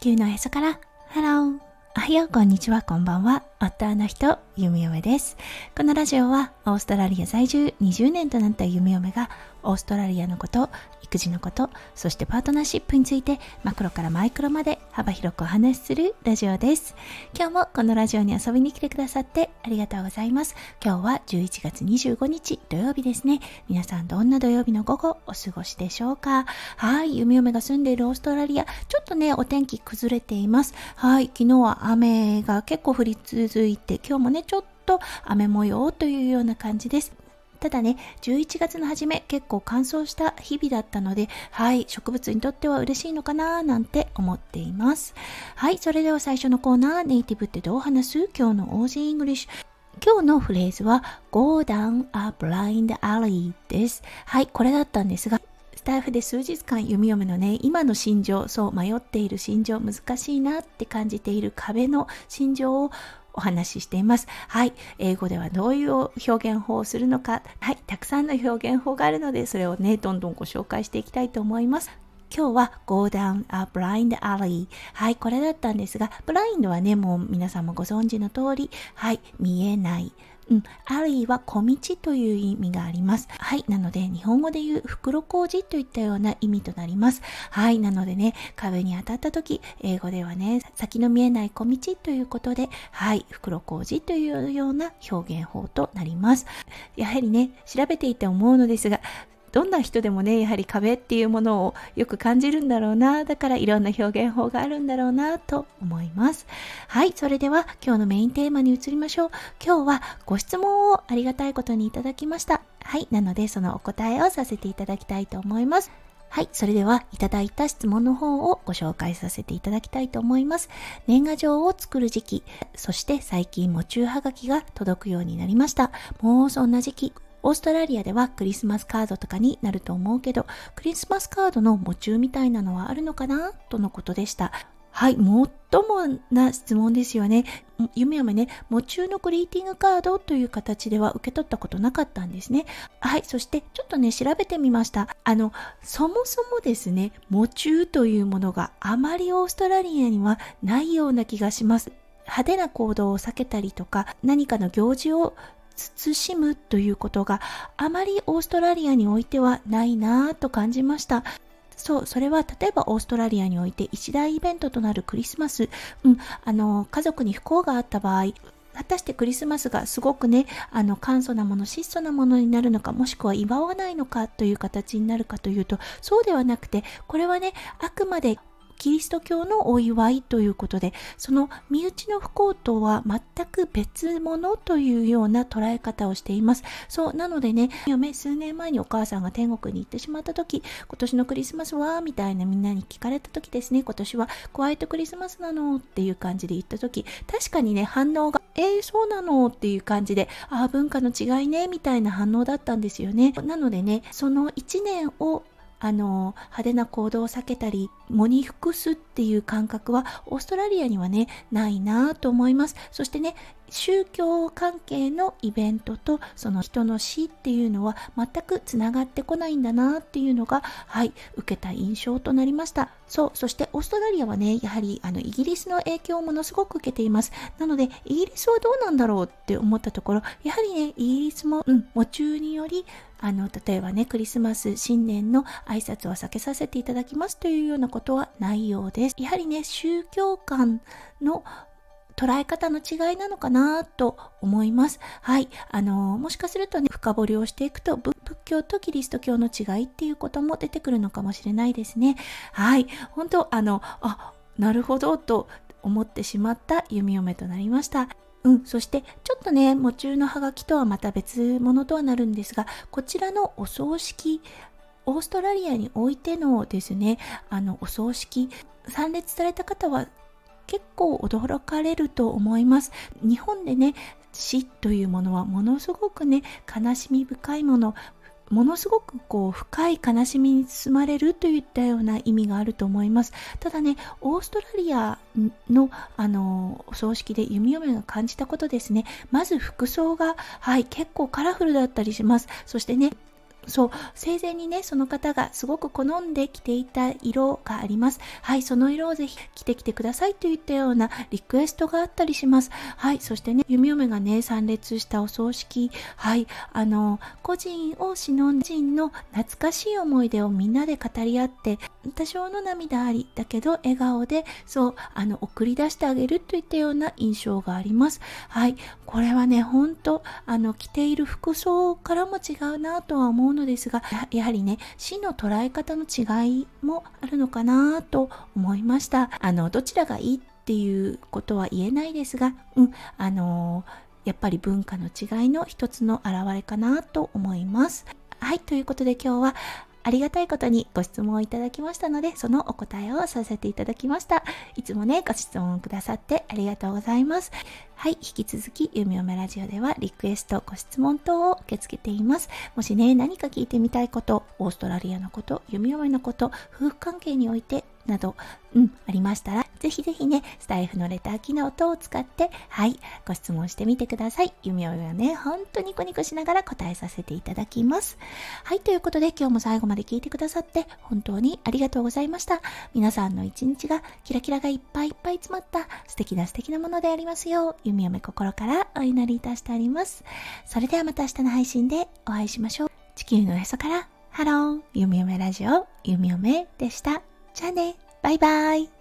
地球のへそから。ハロー。おはよう。こんにちは。こんばんは。夫の人ゆみよめです。このラジオはオーストラリア在住20年となったゆみよめがオーストラリアのこと育児のことそしてパートナーシップについてマクロからマイクロまで幅広くお話しするラジオです。今日もこのラジオに遊びに来てくださってありがとうございます。今日は11月25日土曜日ですね。皆さんどんな土曜日の午後お過ごしでしょうか？はい弓嫁が住んでいるオーストラリアちょっとねお天気崩れています。はい昨日は雨が結構降り続続いて今日もねちょっと雨模様というような感じですただね、11月の初め結構乾燥した日々だったので、はい、植物にとっては嬉しいのかななんて思っています。はい、それでは最初のコーナー、ネイティブってどう話す？今日の Aussie English。今日のフレーズは Go down a blind alley です。はい、これだったんですが、スタイフで数日間読み読むのね、今の心情、そう迷っている心情、難しいなって感じている壁の心情をお話ししています。はい。英語ではどういう表現法をするのか。はい。たくさんの表現法があるので、それをね、どんどんご紹介していきたいと思います。今日は Go down a blind alley はい、これだったんですが、ブラインドはね、もう皆さんもご存知の通り、はい、見えない。うん、アリーは小道という意味があります。はい。なので、日本語で言う袋小路といったような意味となります。はい。なのでね、壁に当たった時、英語ではね、先の見えない小道ということで、はい。袋小路というような表現法となります。やはりね、調べていて思うのですが、どんな人でもねやはり壁っていうものをよく感じるんだろうなだからいろんな表現法があるんだろうなと思いますはいそれでは今日のメインテーマに移りましょう今日はご質問をありがたいことにいただきましたはいなのでそのお答えをさせていただきたいと思いますはい。それでは、いただいた質問の方をご紹介させていただきたいと思います。年賀状を作る時期、そして最近、夢中はがきが届くようになりました。もうそんな時期、オーストラリアではクリスマスカードとかになると思うけど、クリスマスカードの夢中みたいなのはあるのかな？とのことでした。はい、最もな質問ですよね。夢嫁ね、夢中のグリーティングカードという形では受け取ったことなかったんですね。はい、そしてちょっとね、調べてみました。あの、そもそもですね、夢中というものがあまりオーストラリアにはないような気がします。派手な行動を避けたりとか、何かの行事を慎むということがあまりオーストラリアにおいてはないなぁと感じました。そう、それは例えばオーストラリアにおいて一大イベントとなるクリスマス、うん、あの、家族に不幸があった場合、果たしてクリスマスがすごくね、あの、簡素なもの、質素なものになるのか、もしくは祝わないのかという形になるかというと、そうではなくて、これはね、あくまでキリスト教のお祝いということで、その身内の不幸とは全く別物というような捉え方をしています。そう、なのでね、嫁数年前にお母さんが天国に行ってしまった時、今年のクリスマスはみたいなみんなに聞かれた時ですね、今年はホワイトクリスマスなのっていう感じで言った時、確かにね、反応が、えー、そうなのっていう感じで、ああ、文化の違いね、みたいな反応だったんですよね。なのでね、その1年をあの派手な行動を避けたり喪に服すっていう感覚はオーストラリアにはねないなと思います。そしてね宗教関係のイベントとその人の死っていうのは全くつながってこないんだなっていうのがはい受けた印象となりました。そうそしてオーストラリアはねやはりあのイギリスの影響をものすごく受けています。なのでイギリスはどうなんだろうって思ったところやはりねイギリスも、うん、夢中によりあの例えばねクリスマス新年の挨拶は避けさせていただきますというようなことはないようですやはりね宗教観の捉え方の違いなのかなと思います。はい。あの、もしかするとね、深掘りをしていくと、仏教とキリスト教の違いっていうことも出てくるのかもしれないですね。はい。本当あの、あ、なるほどと思ってしまった弓嫁となりました。うん、そしてちょっとね、夢中のハガキとはまた別物とはなるんですが、こちらのお葬式、オーストラリアにおいてのですね、あのお葬式、参列された方は結構驚かれると思います。日本でね、死というものはものすごくね、悲しみ深いもの、ものすごくこう深い悲しみに包まれるといったような意味があると思います。ただね、オーストラリアのあのお葬式で弓嫁が感じたことですね。まず服装が、はい、結構カラフルだったりします。そしてね、そう生前にねその方がすごく好んで着ていた色があります。はいその色をぜひ着てきてくださいといったようなリクエストがあったりします。はいそしてね弓嫁がね参列したお葬式。はいあの個人を忍ん人の懐かしい思い出をみんなで語り合って多少の涙ありだけど笑顔でそうあの送り出してあげるといったような印象があります。はいこれはね本当あの着ている服装からも違うなとは思うのですがやはりね死の捉え方の違いもあるのかなと思いました。あのどちらがいいっていうことは言えないですがうんあのやっぱり文化の違いの一つの表れかなと思います。はいということで今日はありがたいことにご質問をいただきましたので、そのお答えをさせていただきました。いつもね、ご質問くださってありがとうございます。はい、引き続き、ゆみおめラジオではリクエスト、ご質問等を受け付けています。もしね、何か聞いてみたいこと、オーストラリアのこと、ゆみおめのこと、夫婦関係においてなど、うん、ありましたら、ぜひぜひね、スタイフのレター機能等を使って、はい、ご質問してみてください。弓嫁はね、ほんとニコニコしながら答えさせていただきます。はい、ということで今日も最後まで聞いてくださって本当にありがとうございました。皆さんの一日がキラキラがいっぱいいっぱい詰まった素敵な素敵なものでありますよう、弓嫁心からお祈りいたしております。それではまた明日の配信でお会いしましょう。地球のへそから、ハロー、弓嫁ラジオ、弓嫁でした。じゃあね、バイバイ。